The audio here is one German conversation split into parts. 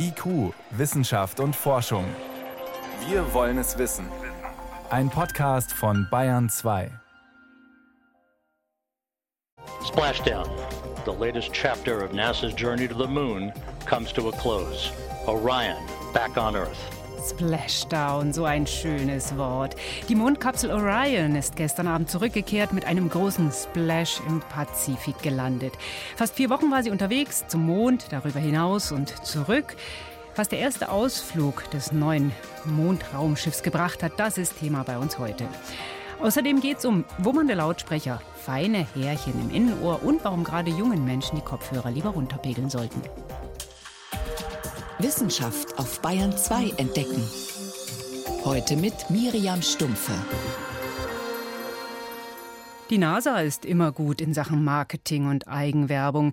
IQ, Wissenschaft und Forschung. Wir wollen es wissen. Ein Podcast von Bayern 2. Splashdown, the latest chapter of NASA's journey to the moon, comes to a close. Orion, back on Earth. Splashdown, so ein schönes Wort. Die Mondkapsel Orion ist gestern Abend zurückgekehrt, mit einem großen Splash im Pazifik gelandet. Fast vier Wochen war sie unterwegs, zum Mond, darüber hinaus und zurück. Was der erste Ausflug des neuen Mondraumschiffs gebracht hat, das ist Thema bei uns heute. Außerdem geht es um wummernde Lautsprecher, feine Härchen im Innenohr und warum gerade jungen Menschen die Kopfhörer lieber runterpegeln sollten. Wissenschaft auf Bayern 2 entdecken. Heute mit Miriam Stumpfe. Die NASA ist immer gut in Sachen Marketing und Eigenwerbung.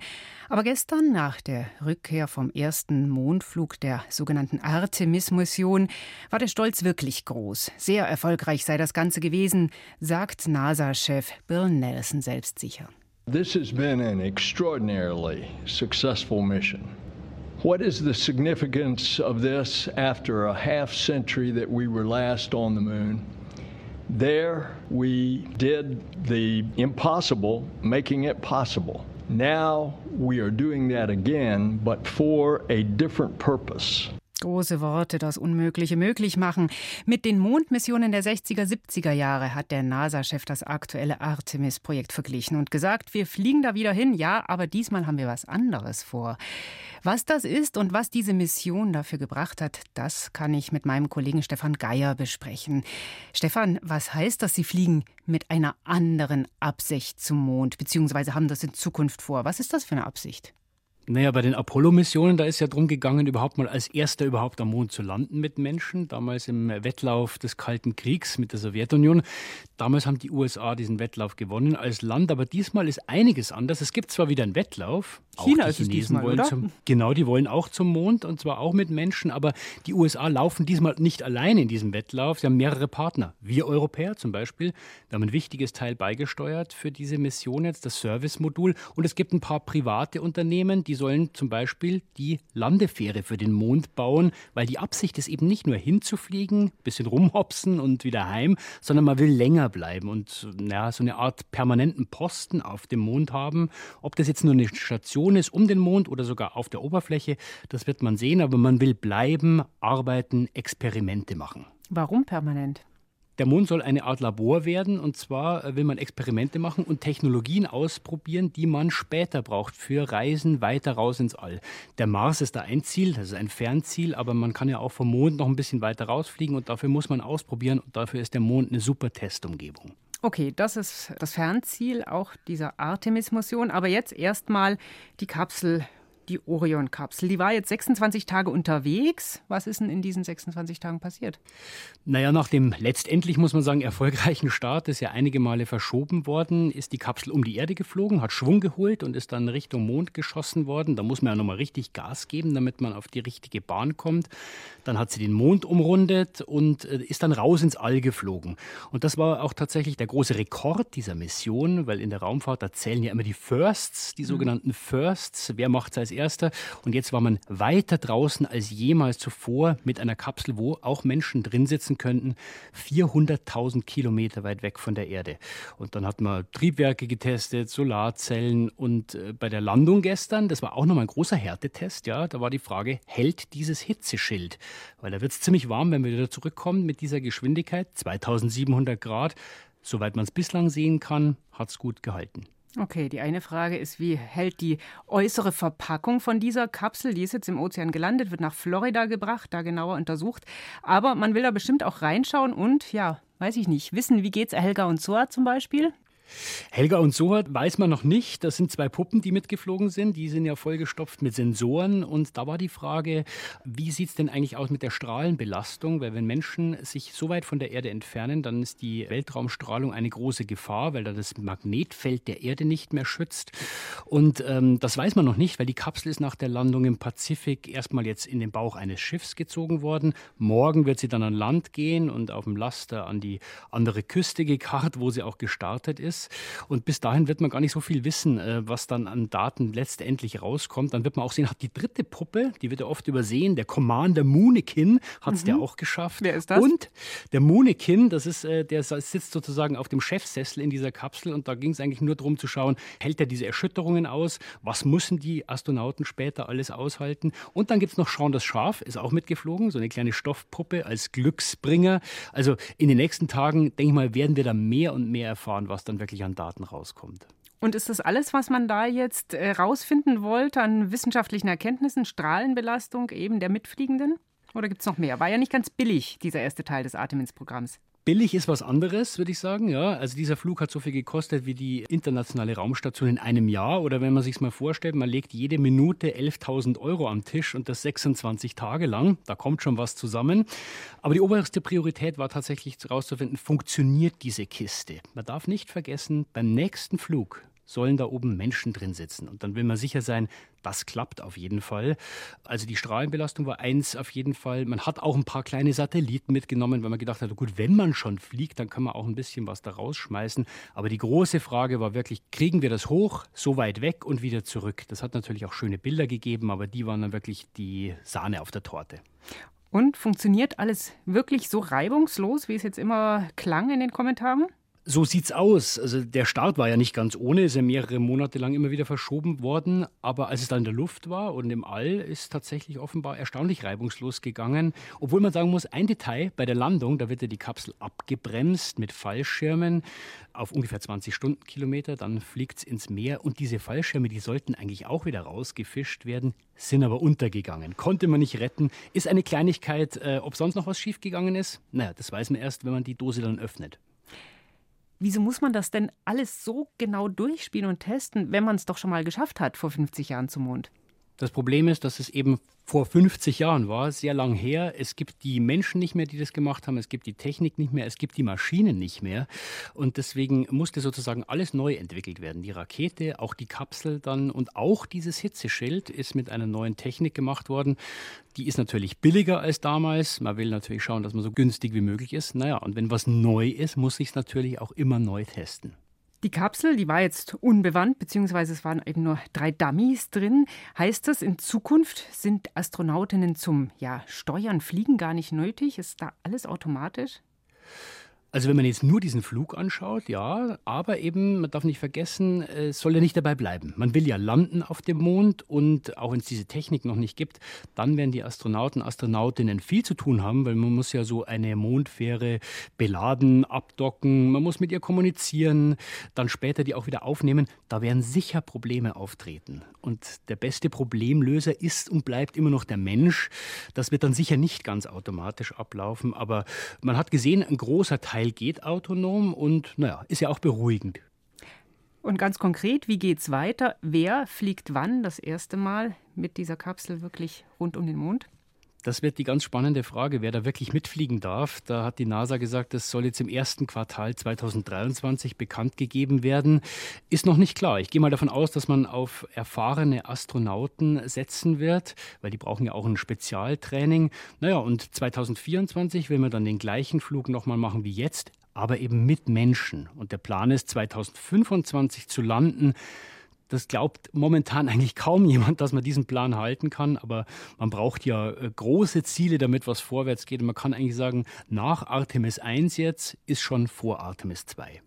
Aber gestern, nach der Rückkehr vom ersten Mondflug der sogenannten Artemis-Mission, war der Stolz wirklich groß. Sehr erfolgreich sei das Ganze gewesen, sagt NASA-Chef Bill Nelson selbstsicher. This has been an extraordinarily successful mission. What is the significance of this after a half century that we were last on the moon? There, we did the impossible, making it possible. Now we are doing that again, but for a different purpose. Große Worte, das Unmögliche möglich machen. Mit den Mondmissionen der 60er, 70er Jahre hat der NASA-Chef das aktuelle Artemis-Projekt verglichen und gesagt, wir fliegen da wieder hin, ja, aber diesmal haben wir was anderes vor. Was das ist und was diese Mission dafür gebracht hat, das kann ich mit meinem Kollegen Stefan Geier besprechen. Stefan, was heißt das, Sie fliegen mit einer anderen Absicht zum Mond, beziehungsweise haben das in Zukunft vor? Was ist das für eine Absicht? Naja, bei den Apollo-Missionen, da ist ja darum gegangen, überhaupt mal als erster überhaupt am Mond zu landen mit Menschen. Damals im Wettlauf des Kalten Kriegs mit der Sowjetunion. Damals haben die USA diesen Wettlauf gewonnen als Land, aber diesmal ist einiges anders. Es gibt zwar wieder einen Wettlauf. China auch ist es Chinesen diesmal, wollen oder? zum, genau, die wollen auch zum Mond und zwar auch mit Menschen, aber die USA laufen diesmal nicht allein in diesem Wettlauf. Sie haben mehrere Partner. Wir Europäer zum Beispiel, wir haben ein wichtiges Teil beigesteuert für diese Mission jetzt, das Service-Modul. Und es gibt ein paar private Unternehmen, die sollen zum Beispiel die Landefähre für den Mond bauen, weil die Absicht ist eben nicht nur hinzufliegen, bisschen rumhopsen und wieder heim, sondern man will länger bleiben und ja, so eine Art permanenten Posten auf dem Mond haben. Ob das jetzt nur eine Station ist um den Mond oder sogar auf der Oberfläche, das wird man sehen, aber man will bleiben, arbeiten, Experimente machen. Warum permanent? Der Mond soll eine Art Labor werden und zwar äh, will man Experimente machen und Technologien ausprobieren, die man später braucht für Reisen weiter raus ins All. Der Mars ist da ein Ziel, das ist ein Fernziel, aber man kann ja auch vom Mond noch ein bisschen weiter rausfliegen und dafür muss man ausprobieren und dafür ist der Mond eine super Testumgebung. Okay, das ist das Fernziel auch dieser Artemis-Mission. Aber jetzt erstmal die Kapsel, die Orion-Kapsel. Die war jetzt 26 Tage unterwegs. Was ist denn in diesen 26 Tagen passiert? Naja, nach dem letztendlich, muss man sagen, erfolgreichen Start, das ja einige Male verschoben worden, ist die Kapsel um die Erde geflogen, hat Schwung geholt und ist dann Richtung Mond geschossen worden. Da muss man ja nochmal richtig Gas geben, damit man auf die richtige Bahn kommt. Dann hat sie den Mond umrundet und äh, ist dann raus ins All geflogen. Und das war auch tatsächlich der große Rekord dieser Mission, weil in der Raumfahrt, da zählen ja immer die Firsts, die sogenannten Firsts. Wer macht es als erster? Und jetzt war man weiter draußen als jemals zuvor mit einer Kapsel, wo auch Menschen drin sitzen könnten, 400.000 Kilometer weit weg von der Erde. Und dann hat man Triebwerke getestet, Solarzellen und äh, bei der Landung gestern, das war auch nochmal ein großer Härtetest, ja, da war die Frage, hält dieses Hitzeschild? Weil da wird es ziemlich warm, wenn wir wieder zurückkommen mit dieser Geschwindigkeit, 2700 Grad. Soweit man es bislang sehen kann, hat es gut gehalten. Okay, die eine Frage ist, wie hält die äußere Verpackung von dieser Kapsel, die ist jetzt im Ozean gelandet, wird nach Florida gebracht, da genauer untersucht. Aber man will da bestimmt auch reinschauen und, ja, weiß ich nicht, wissen, wie geht's Helga und Soa zum Beispiel? Helga und Sohart weiß man noch nicht. Das sind zwei Puppen, die mitgeflogen sind. Die sind ja vollgestopft mit Sensoren. Und da war die Frage, wie sieht es denn eigentlich aus mit der Strahlenbelastung? Weil wenn Menschen sich so weit von der Erde entfernen, dann ist die Weltraumstrahlung eine große Gefahr, weil da das Magnetfeld der Erde nicht mehr schützt. Und ähm, das weiß man noch nicht, weil die Kapsel ist nach der Landung im Pazifik erstmal jetzt in den Bauch eines Schiffs gezogen worden. Morgen wird sie dann an Land gehen und auf dem Laster an die andere Küste gekarrt, wo sie auch gestartet ist. Jahres. Und bis dahin wird man gar nicht so viel wissen, äh, was dann an Daten letztendlich rauskommt. Dann wird man auch sehen, hat die dritte Puppe, die wird ja oft übersehen, der Commander Munikin hat es mhm. ja auch geschafft. Wer ist das? Und der Munikin, das ist, äh, der sitzt sozusagen auf dem Chefsessel in dieser Kapsel und da ging es eigentlich nur darum zu schauen, hält er diese Erschütterungen aus? Was müssen die Astronauten später alles aushalten? Und dann gibt es noch Sean das Schaf, ist auch mitgeflogen, so eine kleine Stoffpuppe als Glücksbringer. Also in den nächsten Tagen, denke ich mal, werden wir da mehr und mehr erfahren, was dann wirklich an Daten rauskommt. Und ist das alles, was man da jetzt äh, rausfinden wollte an wissenschaftlichen Erkenntnissen, Strahlenbelastung eben der Mitfliegenden? Oder gibt es noch mehr? War ja nicht ganz billig, dieser erste Teil des Artemis-Programms. Billig ist was anderes, würde ich sagen. Ja, also dieser Flug hat so viel gekostet wie die internationale Raumstation in einem Jahr. Oder wenn man sich mal vorstellt, man legt jede Minute 11.000 Euro am Tisch und das 26 Tage lang. Da kommt schon was zusammen. Aber die oberste Priorität war tatsächlich herauszufinden, funktioniert diese Kiste? Man darf nicht vergessen, beim nächsten Flug sollen da oben Menschen drin sitzen. Und dann will man sicher sein, das klappt auf jeden Fall. Also die Strahlenbelastung war eins auf jeden Fall. Man hat auch ein paar kleine Satelliten mitgenommen, weil man gedacht hat, gut, wenn man schon fliegt, dann kann man auch ein bisschen was da rausschmeißen. Aber die große Frage war wirklich, kriegen wir das hoch, so weit weg und wieder zurück? Das hat natürlich auch schöne Bilder gegeben, aber die waren dann wirklich die Sahne auf der Torte. Und funktioniert alles wirklich so reibungslos, wie es jetzt immer klang in den Kommentaren? So sieht's aus. Also der Start war ja nicht ganz ohne, ist ja mehrere Monate lang immer wieder verschoben worden. Aber als es dann in der Luft war und im All, ist tatsächlich offenbar erstaunlich reibungslos gegangen. Obwohl man sagen muss, ein Detail bei der Landung, da wird ja die Kapsel abgebremst mit Fallschirmen auf ungefähr 20 Stundenkilometer. Dann fliegt's ins Meer und diese Fallschirme, die sollten eigentlich auch wieder rausgefischt werden, sind aber untergegangen. Konnte man nicht retten. Ist eine Kleinigkeit. Äh, ob sonst noch was schiefgegangen ist? Naja, das weiß man erst, wenn man die Dose dann öffnet. Wieso muss man das denn alles so genau durchspielen und testen, wenn man es doch schon mal geschafft hat vor 50 Jahren zum Mond? Das Problem ist, dass es eben vor 50 Jahren war, sehr lang her. Es gibt die Menschen nicht mehr, die das gemacht haben. Es gibt die Technik nicht mehr. Es gibt die Maschinen nicht mehr. Und deswegen musste sozusagen alles neu entwickelt werden. Die Rakete, auch die Kapsel dann und auch dieses Hitzeschild ist mit einer neuen Technik gemacht worden. Die ist natürlich billiger als damals. Man will natürlich schauen, dass man so günstig wie möglich ist. Naja, und wenn was neu ist, muss ich es natürlich auch immer neu testen. Die Kapsel, die war jetzt unbewandt, beziehungsweise es waren eben nur drei Dummies drin. Heißt das, in Zukunft sind Astronautinnen zum ja, Steuern, Fliegen gar nicht nötig? Ist da alles automatisch? Also wenn man jetzt nur diesen Flug anschaut, ja, aber eben, man darf nicht vergessen, es soll ja nicht dabei bleiben. Man will ja landen auf dem Mond und auch wenn es diese Technik noch nicht gibt, dann werden die Astronauten, Astronautinnen viel zu tun haben, weil man muss ja so eine Mondfähre beladen, abdocken, man muss mit ihr kommunizieren, dann später die auch wieder aufnehmen. Da werden sicher Probleme auftreten. Und der beste Problemlöser ist und bleibt immer noch der Mensch. Das wird dann sicher nicht ganz automatisch ablaufen, aber man hat gesehen, ein großer Teil geht autonom und naja, ist ja auch beruhigend. Und ganz konkret, wie geht es weiter? Wer fliegt wann das erste Mal mit dieser Kapsel wirklich rund um den Mond? Das wird die ganz spannende Frage, wer da wirklich mitfliegen darf. Da hat die NASA gesagt, das soll jetzt im ersten Quartal 2023 bekannt gegeben werden. Ist noch nicht klar. Ich gehe mal davon aus, dass man auf erfahrene Astronauten setzen wird, weil die brauchen ja auch ein Spezialtraining. Naja, und 2024 will man dann den gleichen Flug nochmal machen wie jetzt, aber eben mit Menschen. Und der Plan ist, 2025 zu landen. Das glaubt momentan eigentlich kaum jemand, dass man diesen Plan halten kann. Aber man braucht ja äh, große Ziele, damit was vorwärts geht. Und man kann eigentlich sagen, nach Artemis 1 jetzt ist schon vor Artemis 2.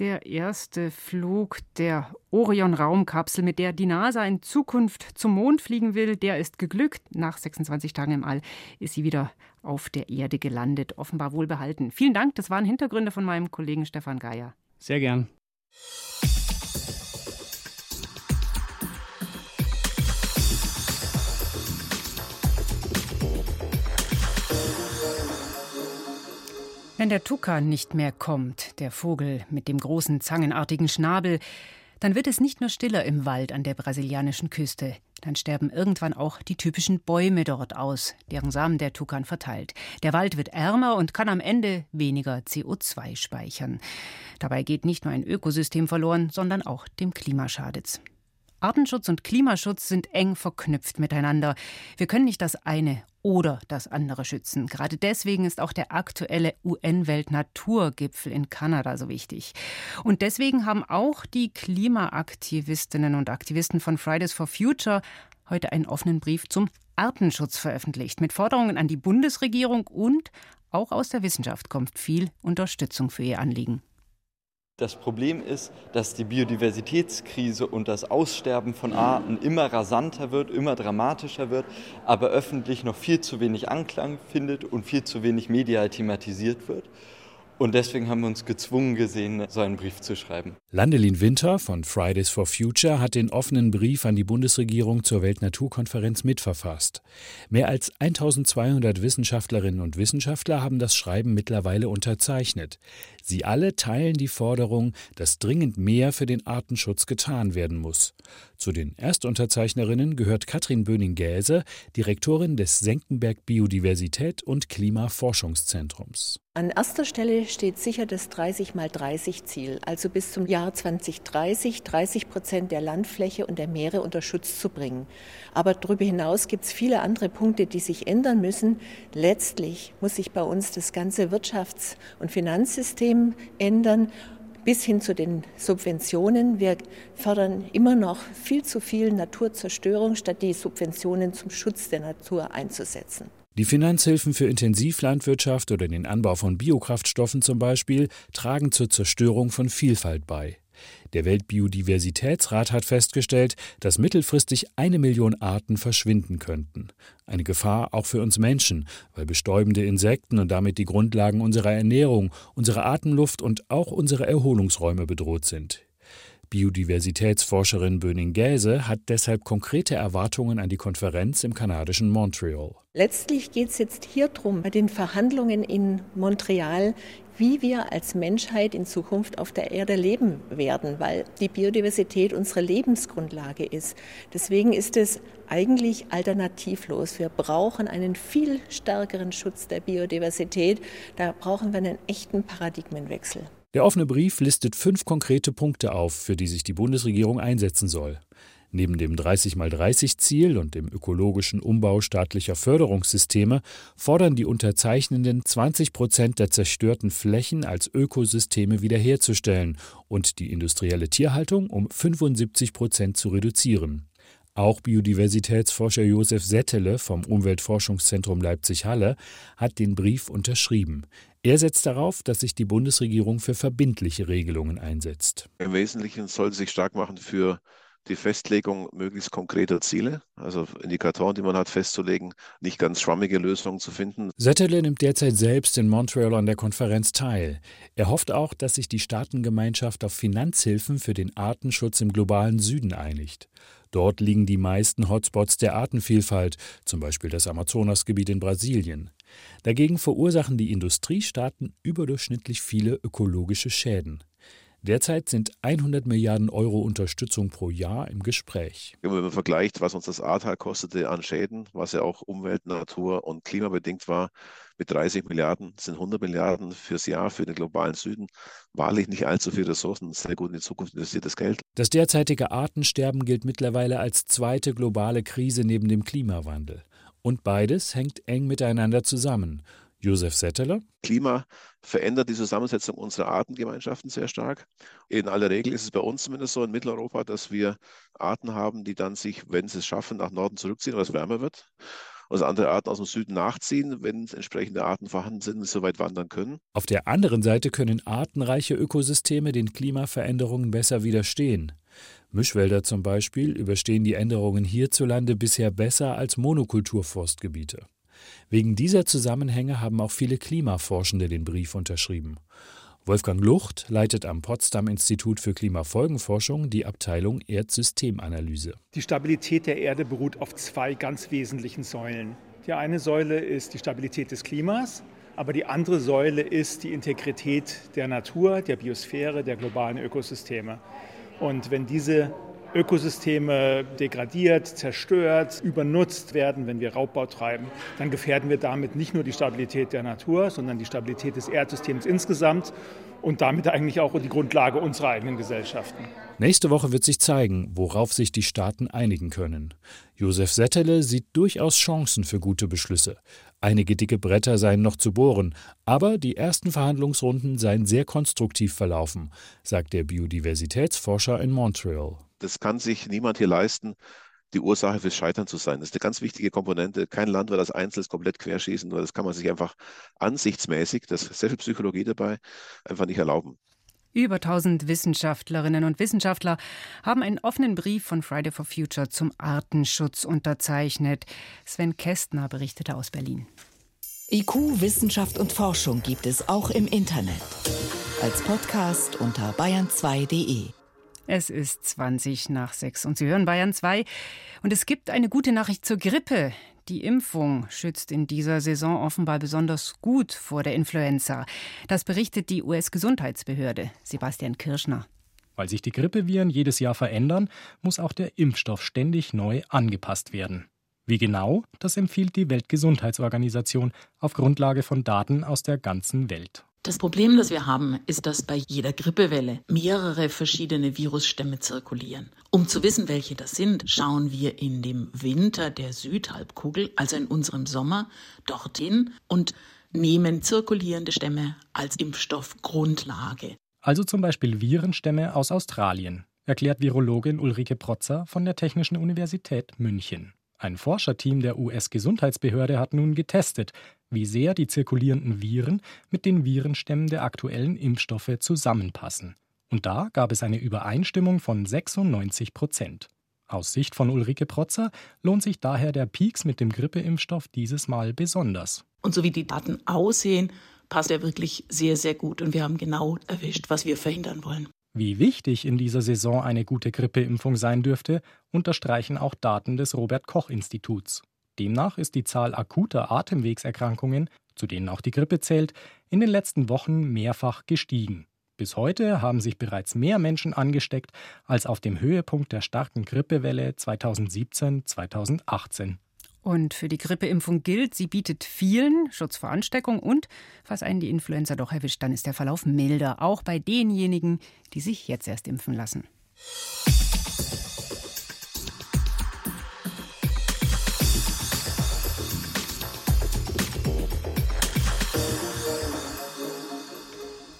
Der erste Flug der Orion-Raumkapsel, mit der die NASA in Zukunft zum Mond fliegen will, der ist geglückt. Nach 26 Tagen im All ist sie wieder auf der Erde gelandet, offenbar wohlbehalten. Vielen Dank, das waren Hintergründe von meinem Kollegen Stefan Geier. Sehr gern. Wenn der Tukan nicht mehr kommt, der Vogel mit dem großen zangenartigen Schnabel, dann wird es nicht nur stiller im Wald an der brasilianischen Küste. Dann sterben irgendwann auch die typischen Bäume dort aus, deren Samen der Tukan verteilt. Der Wald wird ärmer und kann am Ende weniger CO2 speichern. Dabei geht nicht nur ein Ökosystem verloren, sondern auch dem Klima schadet's. Artenschutz und Klimaschutz sind eng verknüpft miteinander. Wir können nicht das eine oder das andere schützen. Gerade deswegen ist auch der aktuelle UN-Weltnaturgipfel in Kanada so wichtig. Und deswegen haben auch die Klimaaktivistinnen und Aktivisten von Fridays for Future heute einen offenen Brief zum Artenschutz veröffentlicht, mit Forderungen an die Bundesregierung und auch aus der Wissenschaft kommt viel Unterstützung für ihr Anliegen. Das Problem ist, dass die Biodiversitätskrise und das Aussterben von Arten immer rasanter wird, immer dramatischer wird, aber öffentlich noch viel zu wenig Anklang findet und viel zu wenig medial thematisiert wird. Und deswegen haben wir uns gezwungen gesehen, so einen Brief zu schreiben. Landelin Winter von Fridays for Future hat den offenen Brief an die Bundesregierung zur Weltnaturkonferenz mitverfasst. Mehr als 1200 Wissenschaftlerinnen und Wissenschaftler haben das Schreiben mittlerweile unterzeichnet. Sie alle teilen die Forderung, dass dringend mehr für den Artenschutz getan werden muss. Zu den Erstunterzeichnerinnen gehört Katrin Böning-Gäse, Direktorin des Senckenberg Biodiversität und Klimaforschungszentrums. An erster Stelle steht sicher das 30 mal 30 Ziel, also bis zum Jahr 2030 30 Prozent der Landfläche und der Meere unter Schutz zu bringen. Aber darüber hinaus gibt es viele andere Punkte, die sich ändern müssen. Letztlich muss sich bei uns das ganze Wirtschafts- und Finanzsystem ändern bis hin zu den Subventionen. Wir fördern immer noch viel zu viel Naturzerstörung, statt die Subventionen zum Schutz der Natur einzusetzen. Die Finanzhilfen für Intensivlandwirtschaft oder den Anbau von Biokraftstoffen zum Beispiel tragen zur Zerstörung von Vielfalt bei. Der Weltbiodiversitätsrat hat festgestellt, dass mittelfristig eine Million Arten verschwinden könnten. Eine Gefahr auch für uns Menschen, weil bestäubende Insekten und damit die Grundlagen unserer Ernährung, unserer Atemluft und auch unsere Erholungsräume bedroht sind. Biodiversitätsforscherin Böning Gäse hat deshalb konkrete Erwartungen an die Konferenz im kanadischen Montreal. Letztlich geht es jetzt hier darum, bei den Verhandlungen in Montreal, wie wir als Menschheit in Zukunft auf der Erde leben werden, weil die Biodiversität unsere Lebensgrundlage ist. Deswegen ist es eigentlich alternativlos. Wir brauchen einen viel stärkeren Schutz der Biodiversität. Da brauchen wir einen echten Paradigmenwechsel. Der offene Brief listet fünf konkrete Punkte auf, für die sich die Bundesregierung einsetzen soll. Neben dem 30x30-Ziel und dem ökologischen Umbau staatlicher Förderungssysteme fordern die Unterzeichnenden 20 Prozent der zerstörten Flächen als Ökosysteme wiederherzustellen und die industrielle Tierhaltung um 75 Prozent zu reduzieren. Auch Biodiversitätsforscher Josef Settele vom Umweltforschungszentrum Leipzig-Halle hat den Brief unterschrieben. Er setzt darauf, dass sich die Bundesregierung für verbindliche Regelungen einsetzt. Im Wesentlichen soll sie sich stark machen für die Festlegung möglichst konkreter Ziele, also Indikatoren, die man hat, festzulegen, nicht ganz schwammige Lösungen zu finden. Settele nimmt derzeit selbst in Montreal an der Konferenz teil. Er hofft auch, dass sich die Staatengemeinschaft auf Finanzhilfen für den Artenschutz im globalen Süden einigt. Dort liegen die meisten Hotspots der Artenvielfalt, zum Beispiel das Amazonasgebiet in Brasilien. Dagegen verursachen die Industriestaaten überdurchschnittlich viele ökologische Schäden. Derzeit sind 100 Milliarden Euro Unterstützung pro Jahr im Gespräch. Wenn man vergleicht, was uns das Ahrtal kostete an Schäden, was ja auch umwelt-, natur- und klimabedingt war, mit 30 Milliarden sind 100 Milliarden fürs Jahr für den globalen Süden wahrlich nicht allzu viel Ressourcen, sehr gut in die Zukunft investiertes Geld. Das derzeitige Artensterben gilt mittlerweile als zweite globale Krise neben dem Klimawandel. Und beides hängt eng miteinander zusammen. Josef Setteler. Klima verändert die Zusammensetzung unserer Artengemeinschaften sehr stark. In aller Regel ist es bei uns zumindest so in Mitteleuropa, dass wir Arten haben, die dann sich, wenn sie es schaffen, nach Norden zurückziehen, weil es wärmer wird also andere Arten aus dem Süden nachziehen, wenn entsprechende Arten vorhanden sind und so weit wandern können. Auf der anderen Seite können artenreiche Ökosysteme den Klimaveränderungen besser widerstehen. Mischwälder zum Beispiel überstehen die Änderungen hierzulande bisher besser als Monokulturforstgebiete. Wegen dieser Zusammenhänge haben auch viele Klimaforschende den Brief unterschrieben. Wolfgang Lucht leitet am Potsdam Institut für Klimafolgenforschung die Abteilung Erdsystemanalyse. Die Stabilität der Erde beruht auf zwei ganz wesentlichen Säulen. Die eine Säule ist die Stabilität des Klimas, aber die andere Säule ist die Integrität der Natur, der Biosphäre, der globalen Ökosysteme. Und wenn diese Ökosysteme degradiert, zerstört, übernutzt werden, wenn wir Raubbau treiben, dann gefährden wir damit nicht nur die Stabilität der Natur, sondern die Stabilität des Erdsystems insgesamt und damit eigentlich auch die Grundlage unserer eigenen Gesellschaften. Nächste Woche wird sich zeigen, worauf sich die Staaten einigen können. Josef Settele sieht durchaus Chancen für gute Beschlüsse. Einige dicke Bretter seien noch zu bohren, aber die ersten Verhandlungsrunden seien sehr konstruktiv verlaufen, sagt der Biodiversitätsforscher in Montreal. Das kann sich niemand hier leisten, die Ursache fürs Scheitern zu sein. Das ist eine ganz wichtige Komponente. Kein Land wird das Einzelnes komplett querschießen, weil das kann man sich einfach ansichtsmäßig, das ist sehr viel Psychologie dabei, einfach nicht erlauben. Über 1000 Wissenschaftlerinnen und Wissenschaftler haben einen offenen Brief von Friday for Future zum Artenschutz unterzeichnet. Sven Kästner berichtete aus Berlin. IQ, Wissenschaft und Forschung gibt es auch im Internet. Als Podcast unter bayern2.de. Es ist 20 nach 6 und Sie hören Bayern 2. Und es gibt eine gute Nachricht zur Grippe. Die Impfung schützt in dieser Saison offenbar besonders gut vor der Influenza. Das berichtet die US-Gesundheitsbehörde. Sebastian Kirschner. Weil sich die Grippeviren jedes Jahr verändern, muss auch der Impfstoff ständig neu angepasst werden. Wie genau, das empfiehlt die Weltgesundheitsorganisation auf Grundlage von Daten aus der ganzen Welt. Das Problem, das wir haben, ist, dass bei jeder Grippewelle mehrere verschiedene Virusstämme zirkulieren. Um zu wissen, welche das sind, schauen wir in dem Winter der Südhalbkugel, also in unserem Sommer, dorthin und nehmen zirkulierende Stämme als Impfstoffgrundlage. Also zum Beispiel Virenstämme aus Australien, erklärt Virologin Ulrike Protzer von der Technischen Universität München. Ein Forscherteam der US-Gesundheitsbehörde hat nun getestet, wie sehr die zirkulierenden Viren mit den Virenstämmen der aktuellen Impfstoffe zusammenpassen. Und da gab es eine Übereinstimmung von 96 Prozent. Aus Sicht von Ulrike Protzer lohnt sich daher der Peaks mit dem Grippeimpfstoff dieses Mal besonders. Und so wie die Daten aussehen, passt er wirklich sehr, sehr gut. Und wir haben genau erwischt, was wir verhindern wollen. Wie wichtig in dieser Saison eine gute Grippeimpfung sein dürfte, unterstreichen auch Daten des Robert Koch Instituts. Demnach ist die Zahl akuter Atemwegserkrankungen, zu denen auch die Grippe zählt, in den letzten Wochen mehrfach gestiegen. Bis heute haben sich bereits mehr Menschen angesteckt als auf dem Höhepunkt der starken Grippewelle 2017-2018. Und für die Grippeimpfung gilt, sie bietet vielen Schutz vor Ansteckung und, falls einen die Influenza doch erwischt, dann ist der Verlauf milder, auch bei denjenigen, die sich jetzt erst impfen lassen.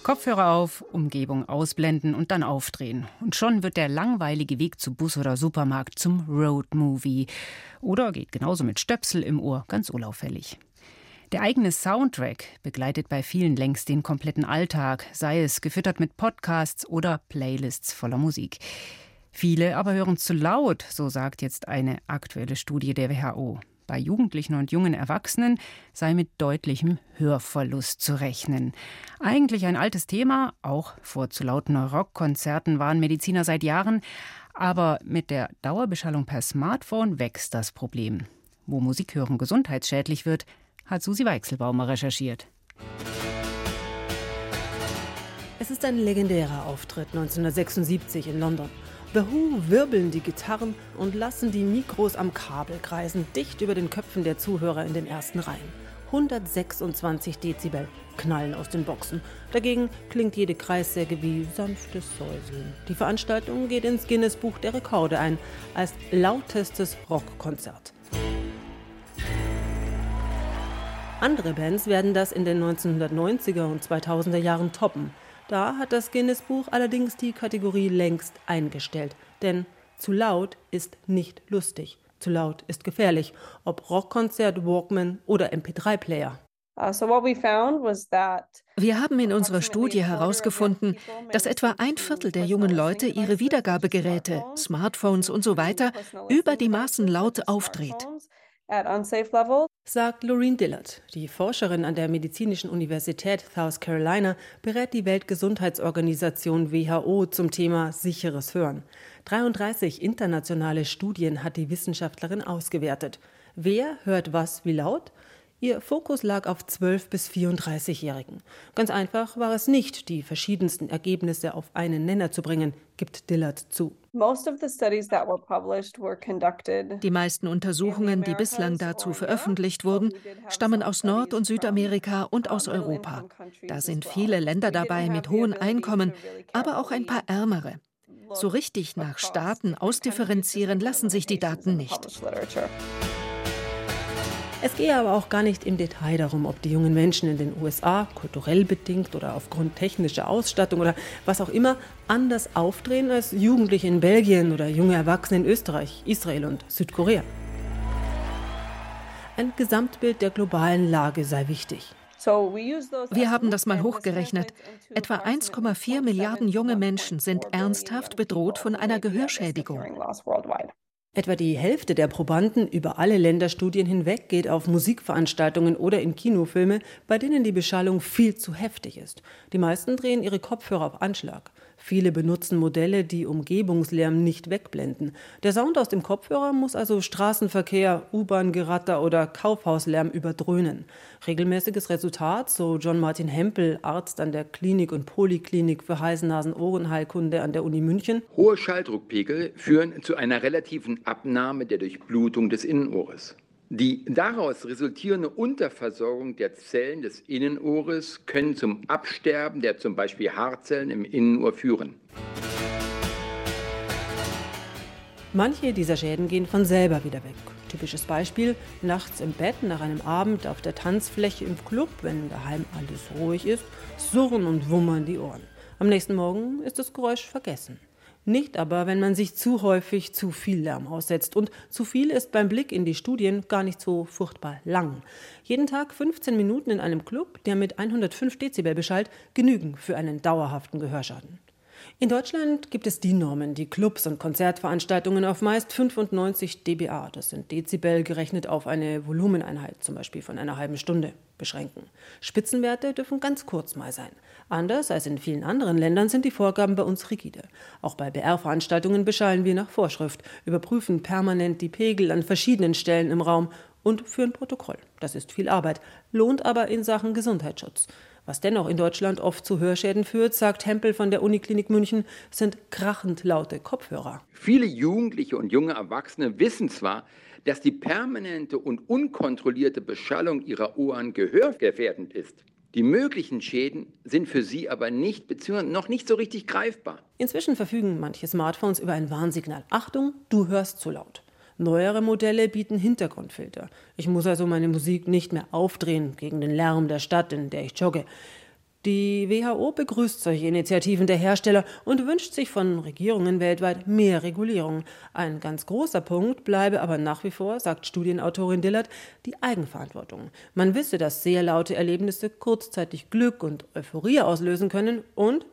Kopfhörer auf, Umgebung ausblenden und dann aufdrehen. Und schon wird der langweilige Weg zu Bus oder Supermarkt zum Roadmovie. Oder geht genauso mit Stöpsel im Ohr, ganz unauffällig. Der eigene Soundtrack begleitet bei vielen längst den kompletten Alltag, sei es gefüttert mit Podcasts oder Playlists voller Musik. Viele aber hören zu laut, so sagt jetzt eine aktuelle Studie der WHO bei Jugendlichen und jungen Erwachsenen sei mit deutlichem Hörverlust zu rechnen. Eigentlich ein altes Thema, auch vor zu lauten Rockkonzerten waren Mediziner seit Jahren, aber mit der Dauerbeschallung per Smartphone wächst das Problem. Wo Musikhören gesundheitsschädlich wird, hat Susi Weichselbaumer recherchiert. Es ist ein legendärer Auftritt 1976 in London. The Who wirbeln die Gitarren und lassen die Mikros am Kabel kreisen, dicht über den Köpfen der Zuhörer in den ersten Reihen. 126 Dezibel knallen aus den Boxen. Dagegen klingt jede Kreissäge wie sanftes Säuseln. Die Veranstaltung geht ins Guinness Buch der Rekorde ein als lautestes Rockkonzert. Andere Bands werden das in den 1990er und 2000er Jahren toppen. Da hat das Guinness-Buch allerdings die Kategorie längst eingestellt. Denn zu laut ist nicht lustig. Zu laut ist gefährlich. Ob Rockkonzert, Walkman oder MP3-Player. Uh, Wir haben in unserer Studie herausgefunden, dass etwa ein Viertel der jungen Leute ihre Wiedergabegeräte, Smartphones und so weiter über die Maßen laut aufdreht sagt Loreen Dillard. Die Forscherin an der Medizinischen Universität South Carolina berät die Weltgesundheitsorganisation WHO zum Thema sicheres Hören. 33 internationale Studien hat die Wissenschaftlerin ausgewertet. Wer hört was wie laut? Ihr Fokus lag auf 12- bis 34-Jährigen. Ganz einfach war es nicht, die verschiedensten Ergebnisse auf einen Nenner zu bringen, gibt Dillard zu. Die meisten Untersuchungen, die bislang dazu veröffentlicht wurden, stammen aus Nord- und Südamerika und aus Europa. Da sind viele Länder dabei mit hohen Einkommen, aber auch ein paar ärmere. So richtig nach Staaten ausdifferenzieren lassen sich die Daten nicht. Es gehe aber auch gar nicht im Detail darum, ob die jungen Menschen in den USA, kulturell bedingt oder aufgrund technischer Ausstattung oder was auch immer, anders aufdrehen als Jugendliche in Belgien oder junge Erwachsene in Österreich, Israel und Südkorea. Ein Gesamtbild der globalen Lage sei wichtig. Wir haben das mal hochgerechnet. Etwa 1,4 Milliarden junge Menschen sind ernsthaft bedroht von einer Gehörschädigung. Etwa die Hälfte der Probanden über alle Länderstudien hinweg geht auf Musikveranstaltungen oder in Kinofilme, bei denen die Beschallung viel zu heftig ist. Die meisten drehen ihre Kopfhörer auf Anschlag. Viele benutzen Modelle, die Umgebungslärm nicht wegblenden. Der Sound aus dem Kopfhörer muss also Straßenverkehr, U-Bahn-Geratter oder Kaufhauslärm überdröhnen. Regelmäßiges Resultat, so John Martin Hempel, Arzt an der Klinik und Poliklinik für Hals-Nasen-Ohrenheilkunde an der Uni München. Hohe Schalldruckpegel führen zu einer relativen Abnahme der Durchblutung des Innenohres. Die daraus resultierende Unterversorgung der Zellen des Innenohres können zum Absterben der zum Beispiel Haarzellen im Innenohr führen. Manche dieser Schäden gehen von selber wieder weg. Typisches Beispiel, nachts im Bett nach einem Abend auf der Tanzfläche im Club, wenn daheim alles ruhig ist, surren und wummern die Ohren. Am nächsten Morgen ist das Geräusch vergessen. Nicht aber, wenn man sich zu häufig zu viel Lärm aussetzt. Und zu viel ist beim Blick in die Studien gar nicht so furchtbar lang. Jeden Tag 15 Minuten in einem Club, der mit 105 Dezibel beschallt, genügen für einen dauerhaften Gehörschaden. In Deutschland gibt es die Normen, die Clubs und Konzertveranstaltungen auf meist 95 dBA, das sind Dezibel gerechnet auf eine Volumeneinheit, zum Beispiel von einer halben Stunde, beschränken. Spitzenwerte dürfen ganz kurz mal sein. Anders als in vielen anderen Ländern sind die Vorgaben bei uns rigide. Auch bei BR-Veranstaltungen beschallen wir nach Vorschrift, überprüfen permanent die Pegel an verschiedenen Stellen im Raum und führen Protokoll. Das ist viel Arbeit, lohnt aber in Sachen Gesundheitsschutz. Was dennoch in Deutschland oft zu Hörschäden führt, sagt Hempel von der Uniklinik München, sind krachend laute Kopfhörer. Viele Jugendliche und junge Erwachsene wissen zwar, dass die permanente und unkontrollierte Beschallung ihrer Ohren gehörgefährdend ist. Die möglichen Schäden sind für sie aber nicht bzw. noch nicht so richtig greifbar. Inzwischen verfügen manche Smartphones über ein Warnsignal. Achtung, du hörst zu laut. Neuere Modelle bieten Hintergrundfilter. Ich muss also meine Musik nicht mehr aufdrehen gegen den Lärm der Stadt, in der ich jogge. Die WHO begrüßt solche Initiativen der Hersteller und wünscht sich von Regierungen weltweit mehr Regulierung. Ein ganz großer Punkt bleibe aber nach wie vor, sagt Studienautorin Dillard, die Eigenverantwortung. Man wisse, dass sehr laute Erlebnisse kurzzeitig Glück und Euphorie auslösen können und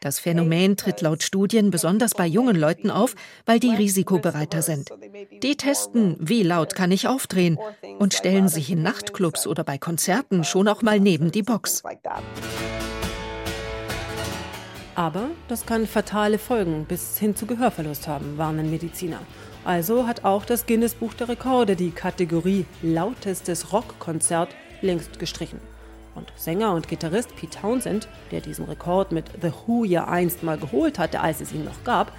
das Phänomen tritt laut Studien besonders bei jungen Leuten auf, weil die risikobereiter sind. Die testen, wie laut kann ich aufdrehen und stellen sich in Nachtclubs oder bei Konzerten schon auch mal neben die Box. Aber das kann fatale Folgen bis hin zu Gehörverlust haben, warnen Mediziner. Also hat auch das Guinness Buch der Rekorde die Kategorie lautestes Rockkonzert längst gestrichen. Und Sänger und Gitarrist Pete Townsend, der diesen Rekord mit The Who ja einst mal geholt hatte, als es ihn noch gab,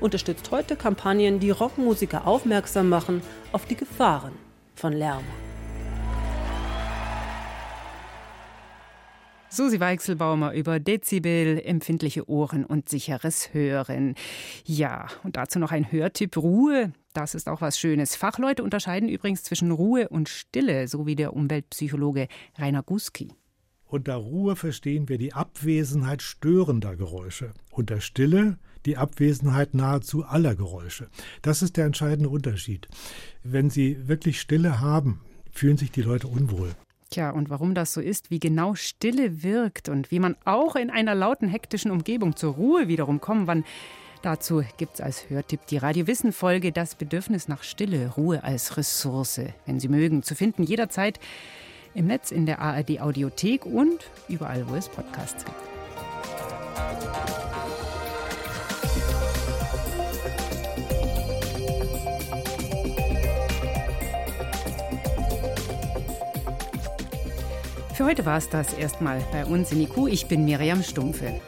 unterstützt heute Kampagnen, die Rockmusiker aufmerksam machen auf die Gefahren von Lärm. Susi Weichselbaumer über Dezibel, empfindliche Ohren und sicheres Hören. Ja, und dazu noch ein Hörtipp Ruhe. Das ist auch was Schönes. Fachleute unterscheiden übrigens zwischen Ruhe und Stille, so wie der Umweltpsychologe Rainer Guski. Unter Ruhe verstehen wir die Abwesenheit störender Geräusche. Unter Stille die Abwesenheit nahezu aller Geräusche. Das ist der entscheidende Unterschied. Wenn Sie wirklich Stille haben, fühlen sich die Leute unwohl. Tja, und warum das so ist, wie genau Stille wirkt und wie man auch in einer lauten, hektischen Umgebung zur Ruhe wiederum kommen kann, Dazu gibt es als Hörtipp die Radio Wissen Folge Das Bedürfnis nach Stille, Ruhe als Ressource, wenn Sie mögen, zu finden jederzeit im Netz in der ARD Audiothek und überall, wo es Podcasts gibt. Für heute war es das erstmal bei uns in IQ. Ich bin Miriam Stumpfe.